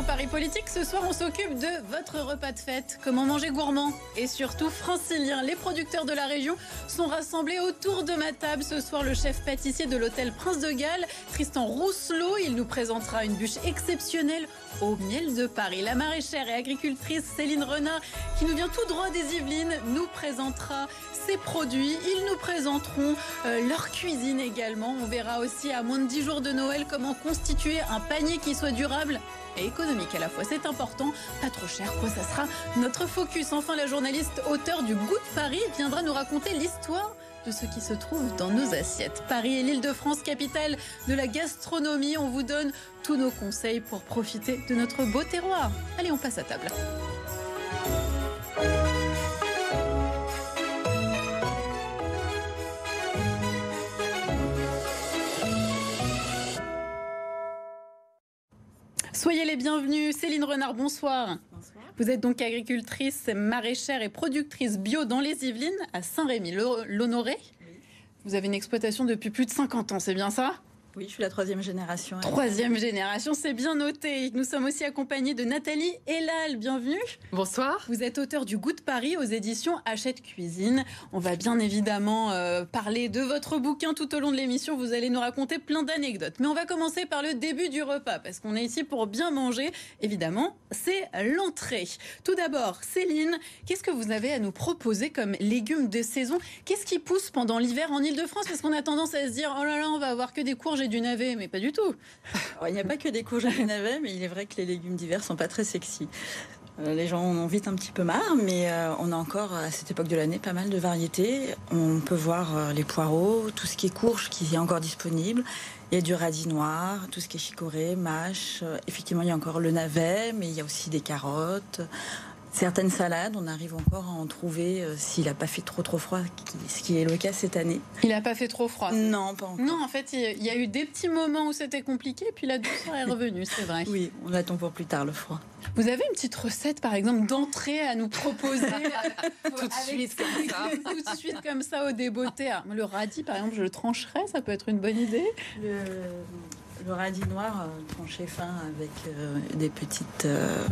dans Paris Politique. Ce soir, on s'occupe de votre repas de fête. Comment manger gourmand? Et surtout francilien. Les producteurs de la région sont rassemblés autour de ma table. Ce soir, le chef pâtissier de l'hôtel Prince de Galles, Tristan Rousselot. Il nous présentera une bûche exceptionnelle au miel de Paris. La maraîchère et agricultrice Céline Renard, qui nous vient tout droit des Yvelines, nous présentera ses produits. Ils nous présenteront euh, leur cuisine également. On verra aussi à moins de 10 jours de Noël comment constituer un panier qui soit durable et économique à la fois. C'est important, pas trop cher, quoi, ça sera notre focus. Enfin, la journaliste auteur du Goût de Paris viendra nous raconter l'histoire de ce qui se trouve dans nos assiettes. Paris est l'île de France, capitale de la gastronomie. On vous donne tous nos conseils pour profiter de notre beau terroir. Allez, on passe à table. Bienvenus. Céline Renard, bonsoir. Bonsoir. Vous êtes donc agricultrice, maraîchère et productrice bio dans les Yvelines, à Saint-Rémy-l'Honoré. Vous avez une exploitation depuis plus de 50 ans, c'est bien ça? Oui, je suis la troisième génération. Troisième génération, c'est bien noté. Nous sommes aussi accompagnés de Nathalie Elal. Bienvenue. Bonsoir. Vous êtes auteur du Goût de Paris aux éditions Hachette Cuisine. On va bien évidemment euh, parler de votre bouquin tout au long de l'émission. Vous allez nous raconter plein d'anecdotes. Mais on va commencer par le début du repas parce qu'on est ici pour bien manger. Évidemment, c'est l'entrée. Tout d'abord, Céline, qu'est-ce que vous avez à nous proposer comme légumes de saison? Qu'est-ce qui pousse pendant l'hiver en Ile-de-France Parce qu'on a tendance à se dire oh là là, on va avoir que des courges du navet, mais pas du tout. il n'y a pas que des courges et du navet, mais il est vrai que les légumes d'hiver sont pas très sexy. Euh, les gens en ont vite un petit peu marre, mais euh, on a encore à cette époque de l'année pas mal de variétés. On peut voir euh, les poireaux, tout ce qui est courge qui est encore disponible. Il y a du radis noir, tout ce qui est chicorée, mâche. Effectivement, il y a encore le navet, mais il y a aussi des carottes, Certaines salades, on arrive encore à en trouver euh, s'il n'a pas fait trop trop froid, ce qui est le cas cette année. Il n'a pas fait trop froid Non, pas encore. Non, en fait, il y a eu des petits moments où c'était compliqué, puis la douceur est revenue, c'est vrai. Oui, on attend pour plus tard le froid. Vous avez une petite recette, par exemple, d'entrée à nous proposer tout de suite comme ça Tout de suite comme ça au débeauté. Le radis, par exemple, je le trancherais, ça peut être une bonne idée. Le le radis noir euh, tranché fin avec euh, des petites euh,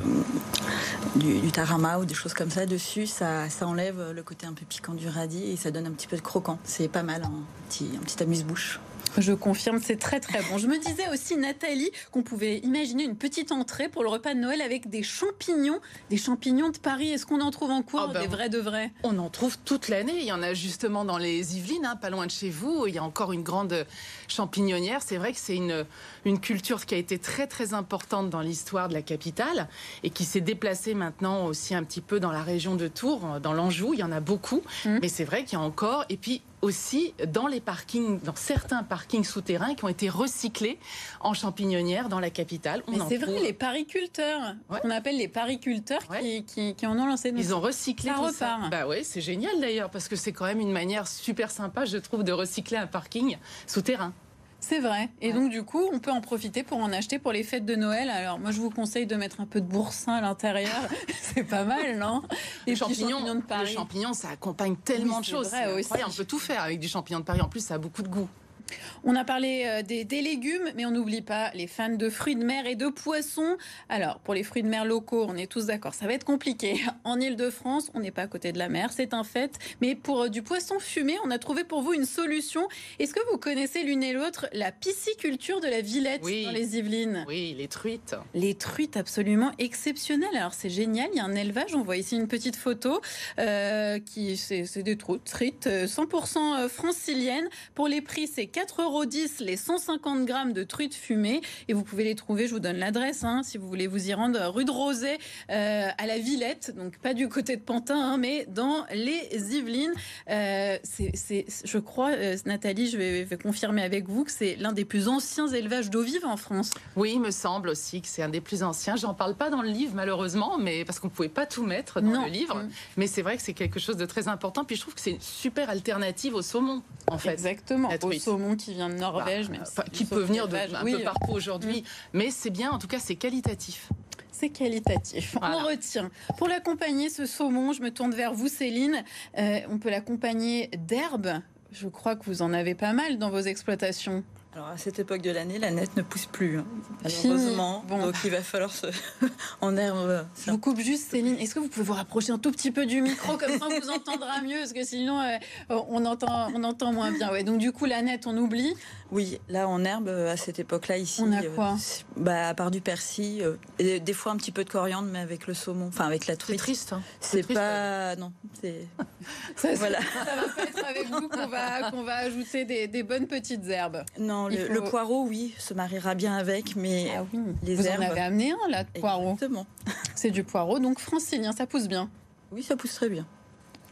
du, tarama ou des choses comme ça dessus, ça, ça enlève le côté un peu piquant du radis et ça donne un petit peu de croquant. C'est pas mal, un petit, un petit amuse-bouche. Je confirme, c'est très très bon. Je me disais aussi, Nathalie, qu'on pouvait imaginer une petite entrée pour le repas de Noël avec des champignons, des champignons de Paris. Est-ce qu'on en trouve en cours, ah ben, des vrais de vrais? On en trouve toute l'année. Il y en a justement dans les Yvelines, hein, pas loin de chez vous. Il y a encore une grande champignonnière. C'est vrai que c'est une, une culture qui a été très très importante dans l'histoire de la capitale et qui s'est déplacée maintenant aussi un petit peu dans la région de Tours, dans l'Anjou. Il y en a beaucoup, mmh. mais c'est vrai qu'il y a encore. Et puis aussi dans les parkings, dans certains parkings souterrains qui ont été recyclés en champignonnière dans la capitale. Mais c'est vrai, les pariculteurs, qu'on appelle les pariculteurs qui, qui, en ont lancé. Ils ont recyclé tout ça. Bah oui, c'est génial d'ailleurs parce que c'est quand même une manière super sympa, je trouve, de recycler un parking souterrain. C'est vrai. Et donc, du coup, on peut en profiter pour en acheter pour les fêtes de Noël. Alors, moi, je vous conseille de mettre un peu de boursin à l'intérieur. c'est pas mal, non? Les champignons, champignons, de Paris. Le champignon, ça accompagne tellement de choses. Vrai, on peut tout faire avec du champignon de Paris. En plus, ça a beaucoup de goût. On a parlé euh, des, légumes, mais on n'oublie pas les fans de fruits de mer et de poissons. Alors, pour les fruits de mer locaux, on est tous d'accord, ça va être compliqué. En Ile-de-France, on n'est pas à côté de la mer, c'est un fait. Mais pour euh, du poisson fumé, on a trouvé pour vous une solution. Est-ce que vous connaissez l'une et l'autre la pisciculture de la Villette dans les Yvelines? Oui, les truites. Les truites, absolument exceptionnelles. Alors, c'est génial, il y a un élevage. On voit ici une petite photo. Euh, qui C'est des truites 100% franciliennes. Pour les prix, c'est 4,10 euros les 150 grammes de truites fumées. Et vous pouvez les trouver, je vous donne l'adresse, hein, si vous voulez vous y rendre, rue de Roset, euh, à la Villette. Donc pas du côté de Pantin, hein, mais dans les Yvelines. Euh, c'est, je crois, euh, Nathalie, je vais, confirmer avec vous que c'est l'un des plus anciens élevages d'eau vive en France. Oui, il me semble aussi que c'est un des plus anciens. J'en parle pas dans le livre, malheureusement, mais parce qu'on ne pouvait pas tout mettre dans le livre. Mm. Mais c'est vrai que c'est quelque chose de très important. Puis je trouve que c'est une super alternative au saumon, en fait. Exactement, au saumon qui vient de Norvège, bah, qui peut venir de, un peu partout aujourd'hui. Mais c'est bien, en tout cas, c'est qualitatif. C'est qualitatif. On retient. Pour l'accompagner, ce saumon, je me tourne vers vous, Céline. Euh, on peut l'accompagner d'herbes. Je crois que vous en avez pas mal dans vos exploitations. Alors à cette époque de l'année, la nette ne pousse plus, hein, malheureusement. Bon. Donc il va falloir se en herbe. Je vous coupe juste, Céline. Est-ce que vous pouvez vous rapprocher un tout petit peu du micro comme ça on vous entendra mieux parce que sinon euh, on entend on entend moins bien. Ouais. Donc du coup la nette on oublie. Oui, là en herbe à cette époque-là ici. On a quoi euh, Bah à part du persil, euh, et des fois un petit peu de coriandre, mais avec le saumon, enfin avec la truite. C'est triste. Hein. C'est pas non. Ça, voilà. ça va pas être avec vous qu'on va qu'on va ajouter des, des bonnes petites herbes. Non, le, poireau, oui, se mariera bien avec, mais ah les Vous en avez amené un, là, de poireau. Exactement. C'est du poireau, donc francilien, ça pousse bien. Oui, ça pousse très bien.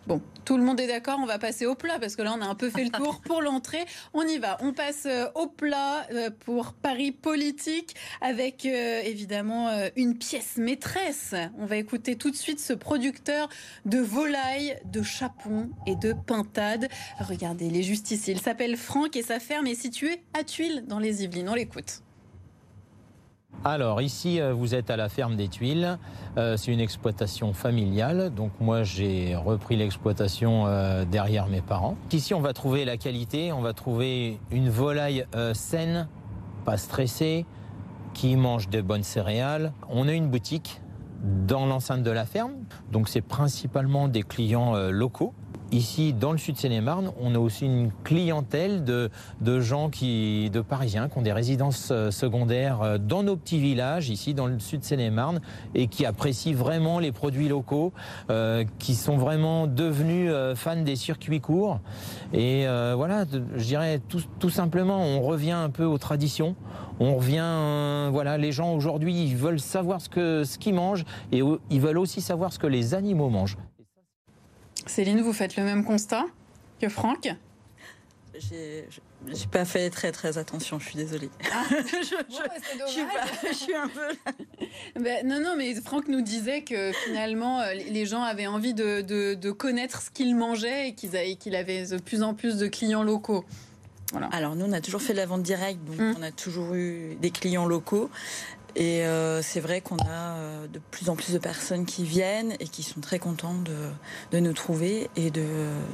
Bon, tout le monde est d'accord, on va passer au plat parce que là on a un peu fait le tour pour l'entrée. On y va, on passe euh, au plat euh, pour Paris politique avec euh, évidemment une pièce maîtresse. On va écouter tout de suite ce producteur de volailles, de chapons et de pintades. Regardez, juste ici. Il s'appelle Franck et sa ferme est située à Tuiles dans les Yvelines. On l'écoute. Alors ici, euh, vous êtes à la ferme des Tuiles. Euh, c'est une exploitation familiale. Donc moi, j'ai repris l'exploitation euh, derrière mes parents. Ici, on va trouver la qualité. On va trouver une volaille saine, pas stressée, qui mange de bonnes céréales. On a une boutique dans l'enceinte de la ferme. Donc c'est principalement des clients locaux Ici, dans le sud de Seine-et-Marne, on a aussi une clientèle de, gens qui, de Parisiens qui ont des résidences euh, secondaires euh, dans nos petits villages, ici dans le sud de Seine-et-Marne, et qui apprécient vraiment les produits locaux, euh, qui sont vraiment devenus fans des circuits courts. Et voilà, je dirais tout, tout, simplement, on revient un peu aux traditions. On revient, voilà, les gens aujourd'hui, ils veulent savoir ce que ce qu'ils mangent et ils veulent aussi savoir ce que les animaux mangent. Céline, vous faites le même constat que Franck j'ai pas fait très très attention, je suis désolée. Ah. je, je, suis un peu. Ben, non, non, mais Franck nous disait que finalement, euh, les gens avaient envie de, connaître ce qu'ils mangeaient et qu'il avait de plus en plus de clients locaux. Voilà. Alors nous, on a toujours fait de la vente directe, donc hum. on a toujours eu des clients locaux. Et euh, c'est vrai qu'on a euh, de plus en plus de personnes qui viennent et qui sont très contents de, de nous trouver et de,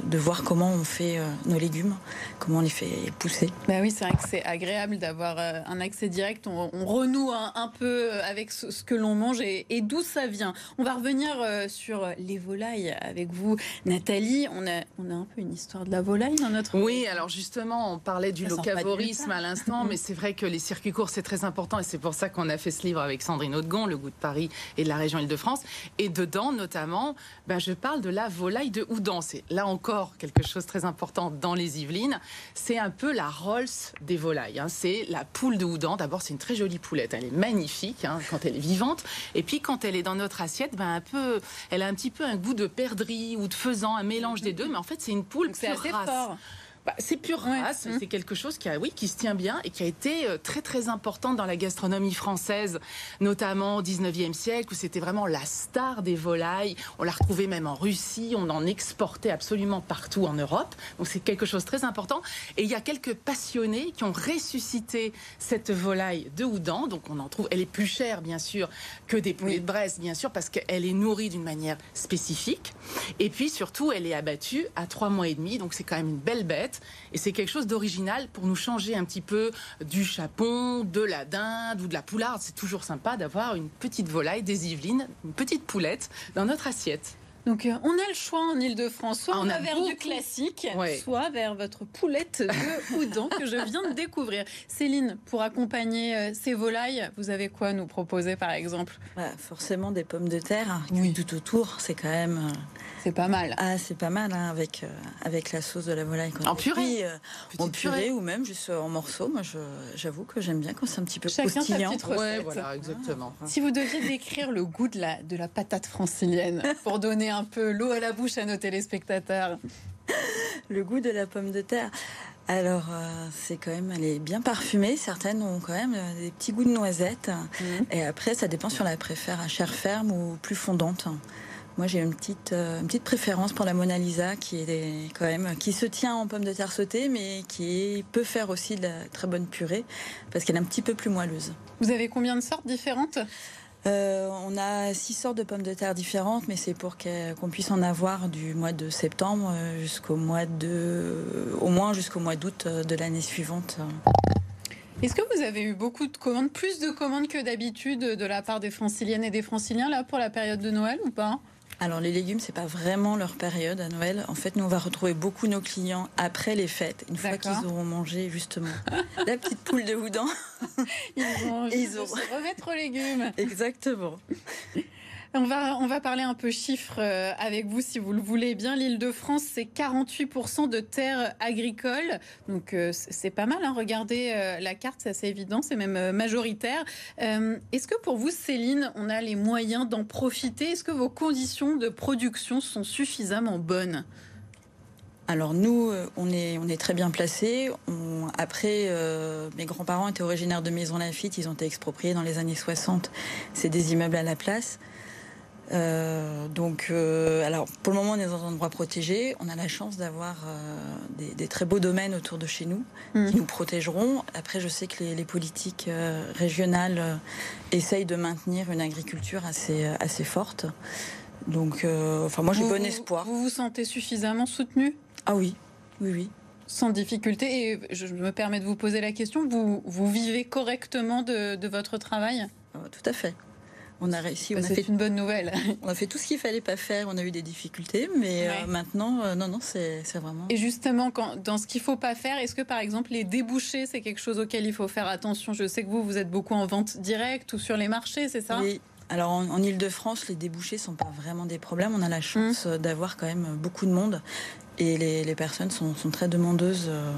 de, voir comment on fait euh, nos légumes, comment on les fait pousser. Bah oui, c'est vrai que c'est agréable d'avoir un accès direct. On, renoue un, peu avec ce, que l'on mange et, et d'où ça vient. On va revenir sur les volailles avec vous, Nathalie. On a, on a un peu une histoire de la volaille dans notre. Oui, alors justement, on parlait du locavorisme à l'instant, mais c'est vrai que les circuits courts, c'est très important et c'est pour ça qu'on a fait ce livre avec Sandrine Audegon, Le goût de Paris et de la région Île-de-France. Et dedans, notamment, ben, je parle de la volaille de Houdan. C'est là encore quelque chose de très important dans les Yvelines. C'est un peu la Rolls des volailles. Hein. C'est la poule de Houdan. D'abord, c'est une très jolie poulette. Elle est magnifique hein, quand elle est vivante. Et puis, quand elle est dans notre assiette, ben, un peu, elle a un petit peu un goût de perdrix ou de faisan, un mélange des deux. Mais en fait, c'est une poule c'est assez fort. Bah, c'est pure race, c'est quelque chose qui, a, oui, qui se tient bien et qui a été euh, très très important dans la gastronomie française, notamment au 19e siècle, où c'était vraiment la star des volailles. On l'a retrouvée même en Russie, on en exportait absolument partout en Europe. Donc c'est quelque chose de très important. Et il y a quelques passionnés qui ont ressuscité cette volaille de Houdan. Donc on en trouve, elle est plus chère bien sûr que des poulets de Brest, bien sûr, parce qu'elle est nourrie d'une manière spécifique. Et puis surtout, elle est abattue à trois mois et demi. Donc c'est quand même une belle bête. Et c'est quelque chose d'original pour nous changer un petit peu du chapon, de la dinde ou de la poularde. C'est toujours sympa d'avoir une petite volaille des Yvelines, une petite poulette dans notre assiette. Donc euh, on a le choix en Ile-de-France, soit on, va vers du classique, soit vers votre poulette de Houdan que je viens de découvrir. Céline, pour accompagner euh, ces volailles, vous avez quoi nous proposer par exemple? Bah, Forcément des pommes de terre, hein, oui. tout autour, c'est quand même... Euh, c'est pas mal. Ah, c'est pas mal hein, avec, avec la sauce de la volaille. En purée En purée, ou même juste en morceaux. Moi, j'avoue que j'aime bien quand c'est un petit peu Chacun croustillant. Ouais, voilà, exactement. Si vous deviez décrire le goût de la, de la patate francilienne pour donner un peu l'eau à la bouche à nos téléspectateurs. Le goût de la pomme de terre. Alors, euh, c'est quand même, elle est bien parfumée. Certaines ont quand même euh, des petits goûts de noisettes. Mhm. Et après, ça dépend si on la préfère à chair ferme ou plus fondante. Moi, j'ai une petite, euh, une petite préférence pour la Mona Lisa, qui est quand même, qui se tient en pomme de terre sautée, mais qui peut faire aussi de la très bonne purée, parce qu'elle est un petit peu plus moelleuse. Vous avez combien de sortes différentes? Euh, on a six sortes de pommes de terre différentes, mais c'est pour qu'on puisse en avoir du mois de septembre jusqu'au mois de, au moins jusqu'au mois d'août de l'année suivante. Est-ce que vous avez eu beaucoup de commandes, plus de commandes que d'habitude de la part des franciliennes et des franciliens là pour la période de Noël ou pas? Alors les légumes, c'est pas vraiment leur période à Noël. En fait, nous on va retrouver beaucoup nos clients après les fêtes, une fois qu'ils auront mangé justement la petite poule de Houdan. Ils vont ils auront... se remettre aux légumes. Exactement. On va, on va parler un peu chiffres euh, avec vous si vous le voulez bien. L'île de France, c'est 48% de terres agricoles. Donc euh, c'est pas mal. Hein. Regardez euh, la carte, c'est assez évident, c'est même majoritaire. Est-ce que pour vous, Céline, on a les moyens d'en profiter? Est-ce que vos conditions de production sont suffisamment bonnes? Alors nous, on est, on est très bien placés. après, mes grands-parents étaient originaires de Maison Lafitte, ils ont été expropriés dans les années 60. C'est des immeubles à la place. Euh, donc, euh, alors pour le moment, on est dans un endroit protégé. On a la chance d'avoir euh, des, très beaux domaines autour de chez nous mmh. qui nous protégeront. Après, je sais que les, politiques régionales essayent de maintenir une agriculture assez assez forte. Donc, enfin, moi, j'ai bon espoir. Vous vous sentez suffisamment soutenu? Ah oui, oui, oui. Sans difficulté. Et je me permets de vous poser la question. Vous, vous vivez correctement de, de votre travail? Tout à fait on a réussi. On a fait une bonne nouvelle. on a fait tout ce qu'il fallait pas faire. On a eu des difficultés, mais euh, maintenant, euh, non, non, c'est vraiment. Et justement, quand, dans ce qu'il faut pas faire, est-ce que par exemple les débouchés, c'est quelque chose auquel il faut faire attention? Je sais que vous, vous êtes beaucoup en vente directe ou sur les marchés, c'est ça? Oui. Alors en, Ile-de-France, les débouchés sont pas vraiment des problèmes. On a la chance mmh. d'avoir quand même beaucoup de monde et les, personnes sont, très demandeuses. Euh,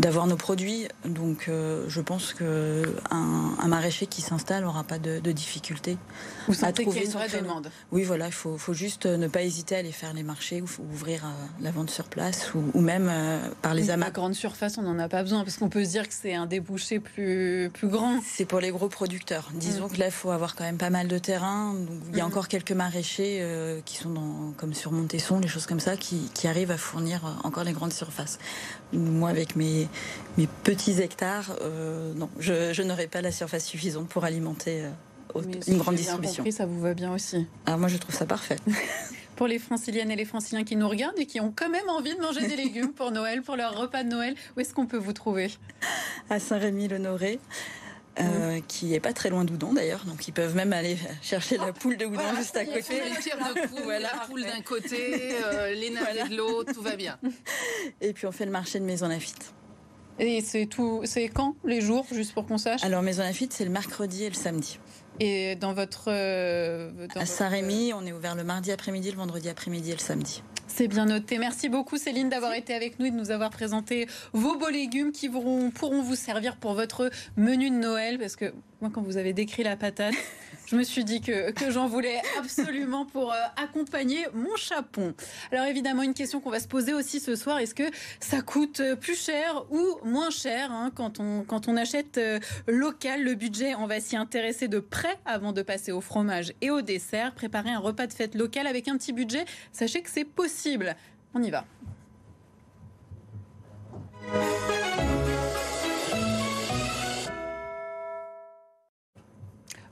d'avoir nos produits. Donc euh, je pense que un, maraîcher qui s'installe n'aura pas de, de difficulté Vous à trouver une vraie demande. Oui, voilà, il faut, faut, juste ne pas hésiter à aller faire les marchés ou ouvrir euh, la vente sur place ou, même euh, par les amas. La grande surface, on n'en a pas besoin parce qu'on peut se dire que c'est un débouché plus, plus grand. C'est pour les gros producteurs. Disons mm. que là, il faut avoir quand même pas mal de terrain. Donc, il y a mm. encore quelques maraîchers qui sont dans, comme sur Montesson, les choses comme ça, qui, qui arrivent à fournir encore les grandes surfaces. Moi, avec mes, mes, petits hectares, euh, non, je, n'aurai pas la surface suffisante pour alimenter euh, une grande distribution. Compris, ça vous va bien aussi ah, Moi, je trouve ça parfait. pour les franciliennes et les franciliens qui nous regardent et qui ont quand même envie de manger des légumes pour Noël, pour leur repas de Noël, où est-ce qu'on peut vous trouver? À Saint-Rémy-le-Noré. Euh, qui est pas très loin d'Oudon d'ailleurs, donc ils peuvent même aller chercher la poule de Oudon juste à côté. la poule d'un côté, euh, les navets de l'autre, tout va bien. Et puis on fait le marché de Maison Lafitte. Et c'est tout, c'est quand les jours, juste pour qu'on sache? Alors Maison Lafitte, c'est le mercredi et le samedi. Et dans votre euh, à Saint-Rémy, on est ouvert le mardi après-midi, le vendredi après-midi et le samedi. C'est bien noté. Merci beaucoup Céline d'avoir été avec nous et de nous avoir présenté vos beaux légumes qui pourront, pourront vous servir pour votre menu de Noël. Parce que moi, quand vous avez décrit la patate, je me suis dit que, que j'en voulais absolument pour euh, accompagner mon chapon. Alors évidemment, une question qu'on va se poser aussi ce soir, est-ce que ça coûte plus cher ou moins cher hein, quand, on, quand on achète euh, local? Le budget, on va s'y intéresser de près avant de passer au fromage et au dessert. Préparer un repas de fête local avec un petit budget, sachez que c'est possible. On y va.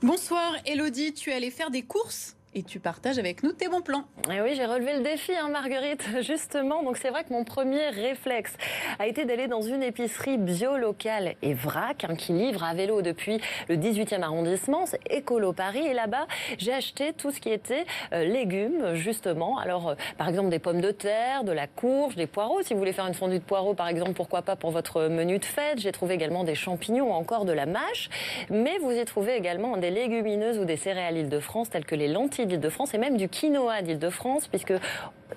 Bonsoir Elodie, tu es allée faire des courses? Et tu partages avec nous tes bons plans. Et oui, j'ai relevé le défi, hein, Marguerite, justement. Donc c'est vrai que mon premier réflexe a été d'aller dans une épicerie bio locale et vrac, hein, qui livre à vélo depuis le 18e arrondissement, c'est Écolo Paris. Et là-bas, j'ai acheté tout ce qui était euh, légumes, justement. Alors, euh, par exemple, des pommes de terre, de la courge, des poireaux. Si vous voulez faire une fondue de poireaux, par exemple, pourquoi pas pour votre menu de fête. J'ai trouvé également des champignons encore de la mâche. Mais vous y trouvez également des légumineuses ou des céréales Île-de-France, telles que les lentilles d'Île-de-France et même du quinoa d'Île-de-France, puisque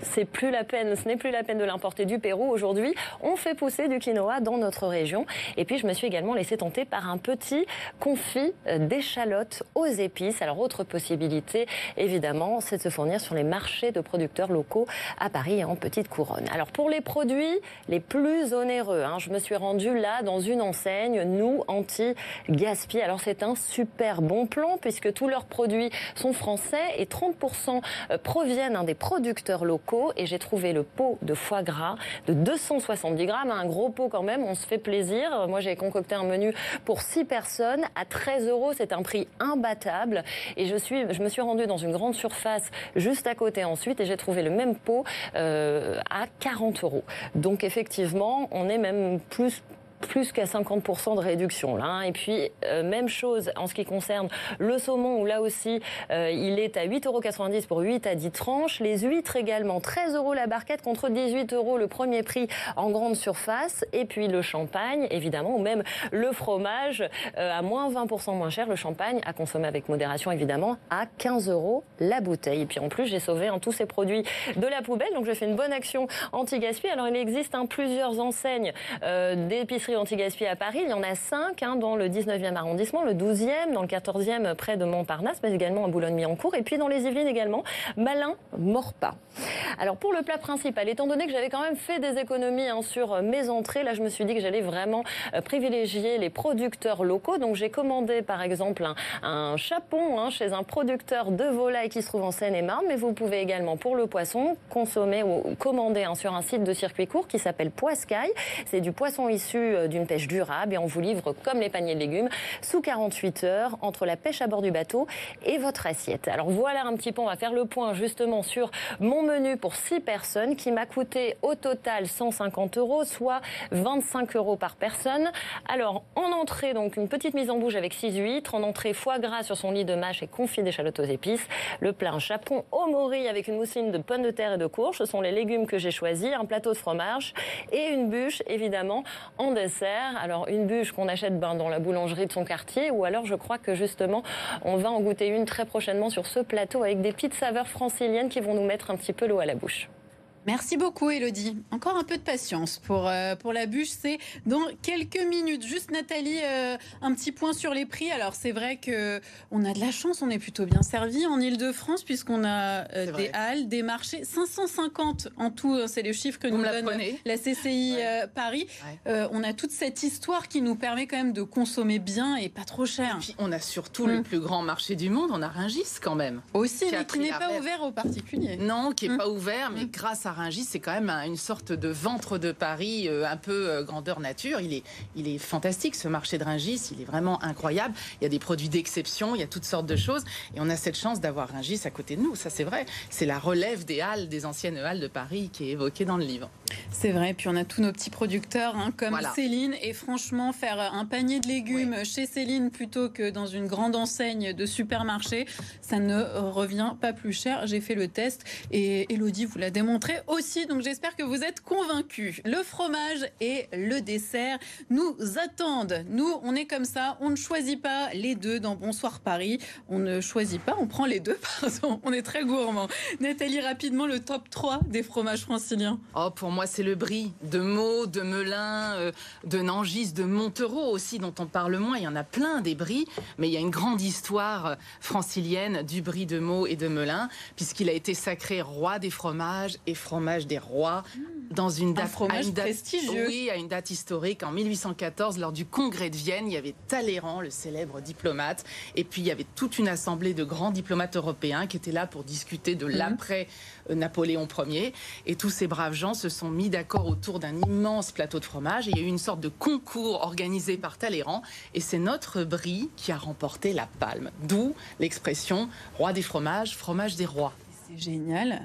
c'est plus la peine, ce n'est plus la peine de l'importer du Pérou. Aujourd'hui, on fait pousser du quinoa dans notre région. Et puis, je me suis également laissé tenter par un petit confit d'échalotes aux épices. Alors, autre possibilité, évidemment, c'est de se fournir sur les marchés de producteurs locaux à Paris en petite couronne. Alors, pour les produits les plus onéreux, hein, je me suis rendue là dans une enseigne, nous, anti-gaspi. Alors, c'est un super bon plan puisque tous leurs produits sont français et 30% euh, proviennent des producteurs locaux et j'ai trouvé le pot de foie gras de 270 grammes, un gros pot quand même, on se fait plaisir. Moi j'ai concocté un menu pour 6 personnes à 13 euros, c'est un prix imbattable et je, suis, je me suis rendue dans une grande surface juste à côté ensuite et j'ai trouvé le même pot euh, à 40 euros. Donc effectivement, on est même plus plus qu'à 50% de réduction. Là, hein. Et puis, euh, même chose en ce qui concerne le saumon, où là aussi, euh, il est à 8,90 euros pour 8 à 10 tranches. Les huîtres également, 13 euros la barquette contre 18 euros le premier prix en grande surface. Et puis le champagne, évidemment, ou même le fromage euh, à moins 20% moins cher. Le champagne à consommer avec modération, évidemment, à 15 euros la bouteille. Et puis en plus, j'ai sauvé tous ces produits de la poubelle. Donc, je fais une bonne action anti-gaspi. Alors, il existe hein, plusieurs enseignes d'épicerie anti-gaspi à Paris. Il y en a 5 hein, dans le 19e arrondissement, le 12e, dans le 14e près de Montparnasse, mais également à Boulogne-Billancourt. Et puis dans les Yvelines également, Malin, Morpa. Alors pour le plat principal, étant donné que j'avais quand même fait des économies hein, sur mes entrées, là je me suis dit que j'allais vraiment euh, privilégier les producteurs locaux. Donc j'ai commandé par exemple un, chapon hein, chez un producteur de volaille qui se trouve en Seine-et-Marne, mais vous pouvez également pour le poisson consommer ou commander sur un site de circuit court qui s'appelle Poiscaille. C'est du poisson issu d'une pêche durable et on vous livre comme les paniers de légumes sous 48 heures entre la pêche à bord du bateau et votre assiette. Alors voilà un petit peu, on va faire le point justement sur mon menu pour 6 personnes qui m'a coûté au total 150 euros, soit 25 euros par personne. Alors en entrée, donc une petite mise en bouche avec 6 huîtres, en entrée foie gras sur son lit de mâche et confit d'échalotes aux épices, le plat un chapon au mori avec une mousseline de pommes de terre et de courges, ce sont les légumes que j'ai choisis, un plateau de fromage et une bûche évidemment en Alors une bûche qu'on achète ben, dans la boulangerie de son quartier ou alors je crois que justement on va en goûter une très prochainement sur ce plateau avec des petites saveurs franciliennes qui vont nous mettre un petit peu l'eau à la bouche. Merci beaucoup, Elodie. Encore un peu de patience pour, euh, pour la bûche. C'est dans quelques minutes. Juste, Nathalie, euh, un petit point sur les prix. Alors, c'est vrai que on a de la chance. On est plutôt bien servi en Ile-de-France, puisqu'on a euh, des halles, des marchés. 550 en tout, c'est les chiffres que nous donne la CCI Paris. on a toute cette histoire qui nous permet quand même de consommer bien et pas trop cher. Et puis, on a surtout le mm. plus grand marché du monde. On a Ringis quand même. Aussi, qui mais qui n'est pas ouvert aux particuliers. Non, qui n'est mm. pas ouvert, mais mm. grâce à Rungis, c'est quand même une sorte de ventre de Paris euh, un peu euh, grandeur nature. Il est, il est fantastique ce marché de Rungis, il est vraiment incroyable. Il y a des produits d'exception, il y a toutes sortes de choses. Et on a cette chance d'avoir Rungis à côté de nous, ça c'est vrai. C'est la relève des halles, des anciennes halles de Paris qui est évoquée dans le livre. C'est vrai, puis on a tous nos petits producteurs hein, comme Céline. Et franchement, faire un panier de légumes chez Céline plutôt que dans une grande enseigne de supermarché, ça ne revient pas plus cher. J'ai fait le test et Elodie vous l'a démontré aussi, donc j'espère que vous êtes convaincus. Le fromage et le dessert nous attendent. Nous, on est comme ça, on ne choisit pas les deux dans Bonsoir Paris. On ne choisit pas, on prend les deux, pardon. On est très gourmand. Nathalie, rapidement, le top 3 des fromages franciliens. Oh, pour moi, c'est le brie de Meaux, de Melun, euh, de Nangis, de Montereau aussi, dont on parle moins. Il y en a plein des bris, mais il y a une grande histoire euh, francilienne du brie de Meaux et de Melun, puisqu'il a été sacré roi des fromages et fromage des rois dans une date, fromage prestigieux. Oui, à une date historique. En 1814, lors du congrès de Vienne, il y avait Talleyrand, le célèbre diplomate, et puis il y avait toute une assemblée de grands diplomates européens qui étaient là pour discuter de mhm. l'après euh, Napoléon Ier. Et tous ces braves gens se sont mis d'accord autour d'un immense plateau de fromage. Et il y a eu une sorte de concours organisé par Talleyrand. Et c'est notre brie qui a remporté la palme. D'où l'expression roi des fromages, fromage des rois. C'est génial.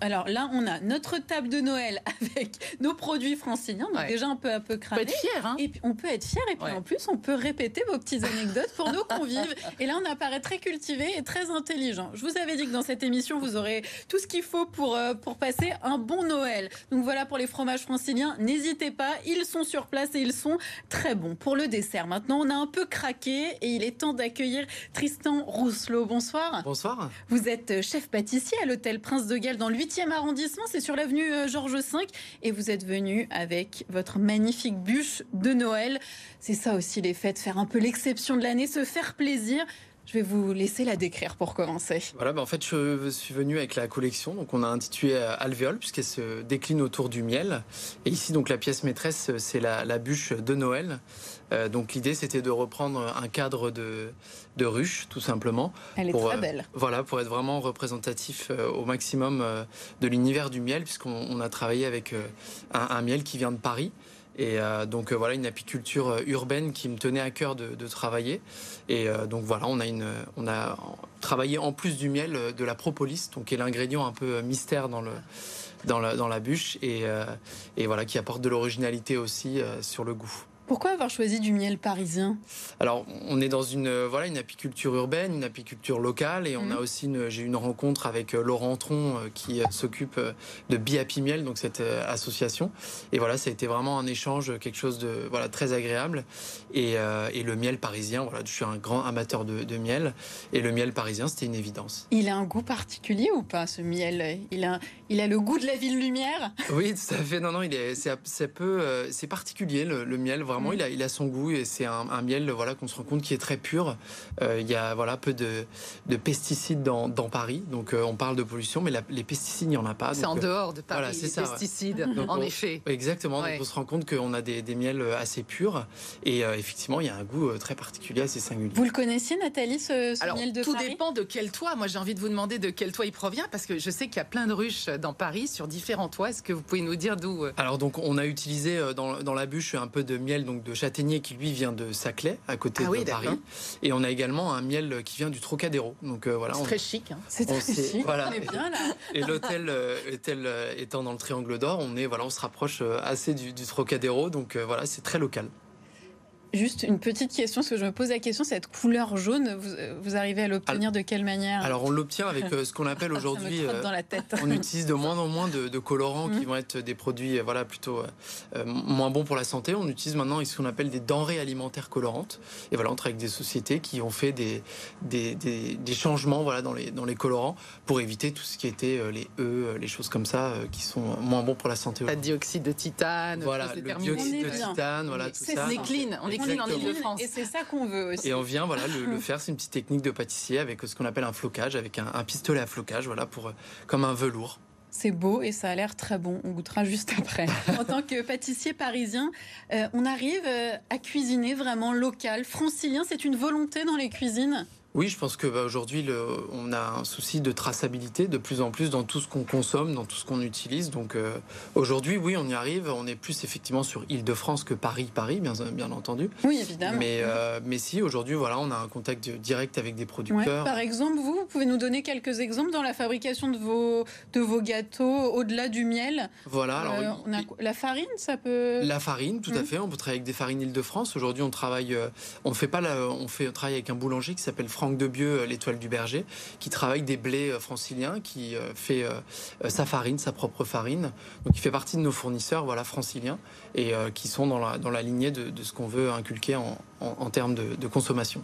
Alors là, on a notre table de Noël avec nos produits franciliens. Donc déjà un peu un peu cramé. On peut être fier. Hein et puis, on peut être fier. Et puis en plus, on peut répéter vos petites anecdotes pour nos convives. Et là, on apparaît très cultivé et très intelligent. Je vous avais dit que dans cette émission, vous aurez tout ce qu'il faut pour, euh, pour passer un bon Noël. Donc voilà pour les fromages franciliens. N'hésitez pas, ils sont sur place et ils sont très bons. Pour le dessert, maintenant, on a un peu craqué et il est temps d'accueillir Tristan Rousselot. Bonsoir. Bonsoir. Vous êtes chef pâtissier à l'hôtel Prince de Galles dans le 8e arrondissement. C'est sur l'avenue euh, Georges V. Et vous êtes venu avec votre magnifique bûche de Noël. C'est ça aussi les fêtes, faire un peu l'exception de l'année, se faire plaisir. Je vais vous laisser la décrire pour commencer. Voilà, bah en fait, je suis venu avec la collection. Donc, on a intitulé euh, Alvéole, puisqu'elle se décline autour du miel. Et ici, donc, la pièce maîtresse, c'est la, la, bûche de Noël. Euh, donc, l'idée, c'était de reprendre un cadre de, de ruche, tout simplement. Elle est pour, très belle. voilà, pour être vraiment représentatif au maximum de l'univers du miel, puisqu'on a travaillé avec un, un, miel qui vient de Paris. Et euh, donc euh, voilà une apiculture euh, urbaine qui me tenait à cœur de, travailler. Et donc voilà, on a, travaillé en plus du miel de la propolis, donc qui est l'ingrédient un peu mystère dans la bûche et, et voilà qui apporte de l'originalité aussi sur le goût. Pourquoi avoir choisi du miel parisien? Alors, on est dans une euh, voilà une apiculture urbaine, une apiculture locale, et on a mhm. aussi j'ai eu une rencontre avec euh, Laurent Tron euh, qui s'occupe de Biapi Miel, donc cette association. Et voilà, ça a été vraiment un échange, quelque chose de voilà très agréable. Et, le miel parisien, voilà, je suis un grand amateur de, miel, et le miel parisien, c'était une évidence. Il a un goût particulier ou pas ce miel? Il a il a le goût de la ville lumière. Oui, tout à fait. Non, non, il est c'est peu c'est particulier le, le miel. Vraiment, mm. il, a, il a son goût et c'est un, miel voilà, qu'on se rend compte qui est très pur. Euh, il y a voilà, peu de, de pesticides dans, dans, Paris. Donc euh, on parle de pollution, mais les pesticides, il n'y en a pas. C'est en dehors de Paris, voilà, les ça, pesticides, en effet. Exactement. Donc on se rend compte qu'on a des, des, miels assez purs. Et euh, effectivement, il y a un goût très particulier, assez singulier. Vous le connaissiez, Nathalie, ce, Alors, miel de tout dépend de quel toit. Moi, j'ai envie de vous demander de quel toit il provient, parce que je sais qu'il y a plein de ruches dans Paris sur différents toits. Est-ce que vous pouvez nous dire d'où Alors donc, on a utilisé dans, dans la bûche un peu de miel donc de châtaignier qui lui vient de Saclay, à côté ah de Paris. Et on a également un miel qui vient du Trocadéro. Donc euh, voilà. C'est très chic. Hein. C'est très chic. Voilà. Et l'hôtel euh, euh, étant dans le Triangle d'Or, on est voilà, on se rapproche assez du, du Trocadéro. Donc voilà, c'est très local. Juste une petite question, parce que je me pose la question, cette couleur jaune, vous, arrivez à l'obtenir de quelle manière? Alors on l'obtient avec euh, ce qu'on appelle aujourd'hui, euh, dans la tête. on utilise de moins en moins de, colorants qui mmh. vont être des produits euh, voilà, plutôt moins bons pour la santé. On utilise maintenant ce qu'on appelle des denrées alimentaires colorantes. Et voilà, on travaille avec des sociétés qui ont fait des, des, des, changements voilà, dans, les, dans les colorants pour éviter tout ce qui était les E, les choses comme ça, qui sont moins bons pour la santé. Pas de dioxyde de titane, voilà, le dioxyde de titane, voilà, tout ça. On est clean, on est et c'est ça qu'on veut aussi. Et on vient voilà, le, faire, c'est une petite technique de pâtissier avec ce qu'on appelle un flocage, avec un, pistolet à flocage, voilà, pour, comme un velours. C'est beau et ça a l'air très bon. On goûtera juste après. en tant que pâtissier parisien, euh, on arrive euh, à cuisiner vraiment local, francilien. C'est une volonté dans les cuisines? Oui, je pense que bah, aujourd'hui, on a un souci de traçabilité de plus en plus dans tout ce qu'on consomme, dans tout ce qu'on utilise. Donc euh, aujourd'hui, oui, on y arrive. On est plus effectivement sur Île-de-France que Paris, Paris, bien, bien entendu. Oui, évidemment. Mais, euh, mais si, aujourd'hui, voilà, on a un contact direct avec des producteurs. Par exemple, vous, vous pouvez nous donner quelques exemples dans la fabrication de vos, de vos gâteaux, au-delà du miel? Voilà. Alors, euh, on a, la farine, ça peut? La farine, tout à mmh. fait. On peut travailler avec des farines Île-de-France. Aujourd'hui, on travaille, on fait pas, la, on fait travaille avec un boulanger qui s'appelle Franck Debieux, euh, l'étoile du berger, qui travaille des blés euh, franciliens, qui euh, fait sa farine, sa propre farine. Donc il fait partie de nos fournisseurs voilà, franciliens et qui sont dans la, dans la lignée de, ce qu'on veut inculquer en, termes de consommation.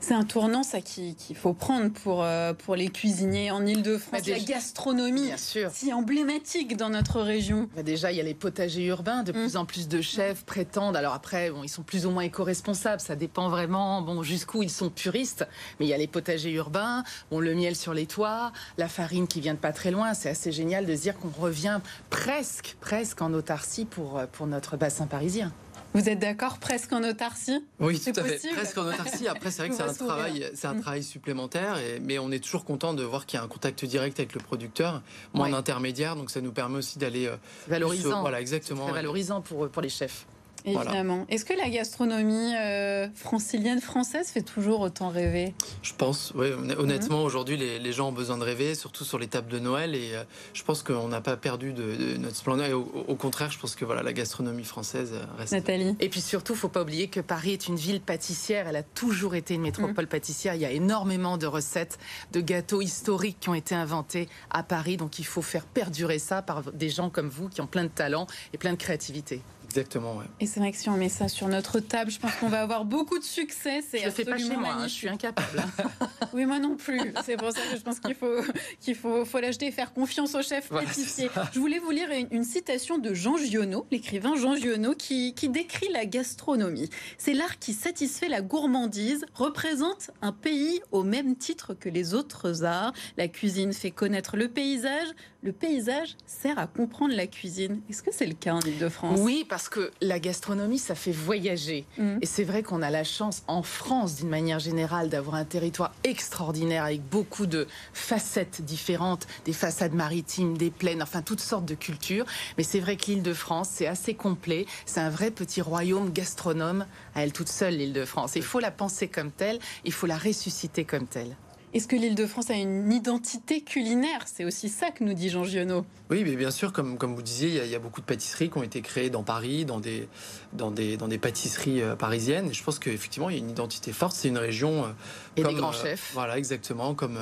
C'est un tournant, ça, qu'il faut prendre pour, euh, pour les cuisiniers en Ile-de-France. La gastronomie, si emblématique dans notre région. Bah, déjà, il y a les potagers urbains. De mm. plus en plus de chefs prétendent. Alors après, bon, ils sont plus ou moins éco-responsables. Ça dépend vraiment bon, jusqu'où ils sont puristes. Mais il y a les potagers urbains, bon, le miel sur les toits, la farine qui vient de pas très loin. C'est assez génial de se dire qu'on revient presque, presque en autarcie pour, pour notre bassin parisien. Vous êtes d'accord presque en autarcie? Oui, tout à fait. Presque en autarcie. Après, c'est vrai que c'est un travail, c'est un mm. travail supplémentaire, et, mais on est toujours content de voir qu'il y a un contact direct avec le producteur, moins d'intermédiaires, donc ça nous permet aussi d'aller euh, valorisant. voilà, exactement. Très valorisant pour pour les chefs. Évidemment. Est-ce que la gastronomie euh, francilienne française fait toujours autant rêver? Je pense, oui. Honnêtement, mhm. aujourd'hui, les, gens ont besoin de rêver, surtout sur les tables de Noël. Et euh, je pense qu'on n'a pas perdu de, notre splendeur. au, contraire, je pense que voilà, la gastronomie française reste. Nathalie. Et puis surtout, faut pas oublier que Paris est une ville pâtissière. Elle a toujours été une métropole mhm. pâtissière. Il y a énormément de recettes, de gâteaux historiques qui ont été inventés à Paris. Donc il faut faire perdurer ça par des gens comme vous qui ont plein de talent et plein de créativité. Exactement, ouais. Et c'est vrai que si on met ça sur notre table, je pense qu'on va avoir beaucoup de succès. C'est je fais pas chez moi, hein, je suis incapable. oui, moi non plus. C'est pour ça que je pense qu'il faut qu'il faut, faut l'acheter et faire confiance au chef pâtissier. Je voulais vous lire une, citation de Jean Giono, l'écrivain Jean Giono, qui, qui décrit la gastronomie. C'est l'art qui satisfait la gourmandise, représente un pays au même titre que les autres arts. La cuisine fait connaître le paysage, le paysage sert à comprendre la cuisine. Est-ce que c'est le cas en Ile-de-France Oui, parce que la gastronomie, ça fait voyager. Mm. Et c'est vrai qu'on a la chance, en France, d'une manière générale, d'avoir un territoire extraordinaire avec beaucoup de facettes différentes, des façades maritimes, des plaines, enfin toutes sortes de cultures. Mais c'est vrai que l'Île-de-France, c'est assez complet. C'est un vrai petit royaume gastronome à elle toute seule, l'Île-de-France. Il faut la penser comme telle, il faut la ressusciter comme telle. Est-ce que l'île de France a une identité culinaire? C'est aussi ça que nous dit Jean Giono. Oui, mais bien sûr, comme, comme vous disiez, il y, a, beaucoup de pâtisseries qui ont été créées dans Paris, dans des, dans des, dans des pâtisseries euh, parisiennes. Et je pense qu'effectivement, il y a une identité forte. C'est une région. Euh, et des grands chefs. Voilà, exactement. Comme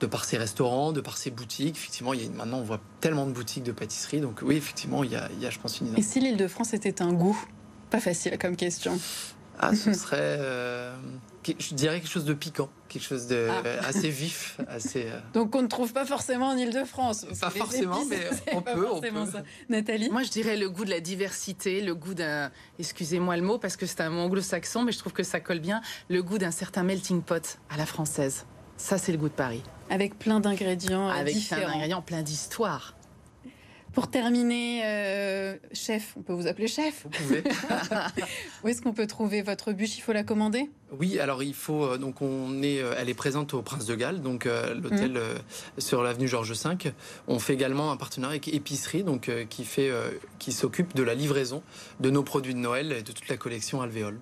de par ses restaurants, de par ses boutiques. Effectivement, il y a, maintenant, on voit tellement de boutiques de pâtisseries. Donc, oui, effectivement, il y a, il y a je pense, une identité. Et si l'île de France était un goût? Pas facile comme question. Ah, ce serait je dirais quelque chose de piquant, quelque chose de ah. assez vif, assez. Euh, Donc on ne trouve pas forcément en Ile-de-France. Pas forcément, mais on peut, on peut. Ça. Nathalie. Moi, je dirais le goût de la diversité, le goût d'un. Excusez-moi le mot parce que c'est un mot anglo-saxon, mais je trouve que ça colle bien. Le goût d'un certain melting pot à la française. Ça, c'est le goût de Paris. Avec plein d'ingrédients Avec différents. plein d'ingrédients, plein d'histoires. Pour terminer, euh, chef, on peut vous appeler chef Vous pouvez. Où est-ce qu'on peut trouver votre bûche? Il faut la commander? Oui, alors il faut. Euh, donc on est, euh, elle est présente au Prince de Galles, donc l'hôtel mm. sur l'avenue Georges V. On fait également un partenariat avec Épicerie, donc qui fait, qui s'occupe de la livraison de nos produits de Noël et de toute la collection Alvéole.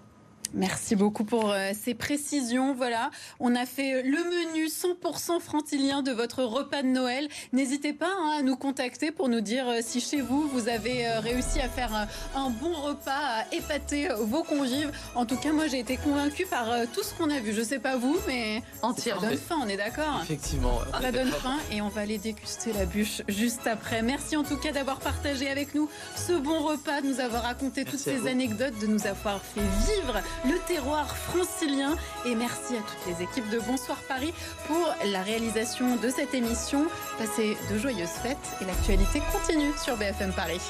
Merci beaucoup pour euh, ces précisions. Voilà, on a fait le menu 100% frantilien de votre repas de Noël. N'hésitez pas hein, à nous contacter pour nous dire euh, si chez vous, vous avez euh, réussi à faire un bon repas, à épater vos convives. En tout cas, moi, j'ai été convaincue par tout ce qu'on a vu. Je sais pas vous, mais entière. Ça donne faim, on est d'accord? Effectivement. Ça donne faim et on va aller déguster la bûche juste après. Merci en tout cas d'avoir partagé avec nous ce bon repas, de nous avoir raconté toutes ces anecdotes, de nous avoir fait vivre le terroir francilien. Et merci à toutes les équipes de Bonsoir Paris pour la réalisation de cette émission. Passez de joyeuses fêtes et l'actualité continue sur BFM Paris.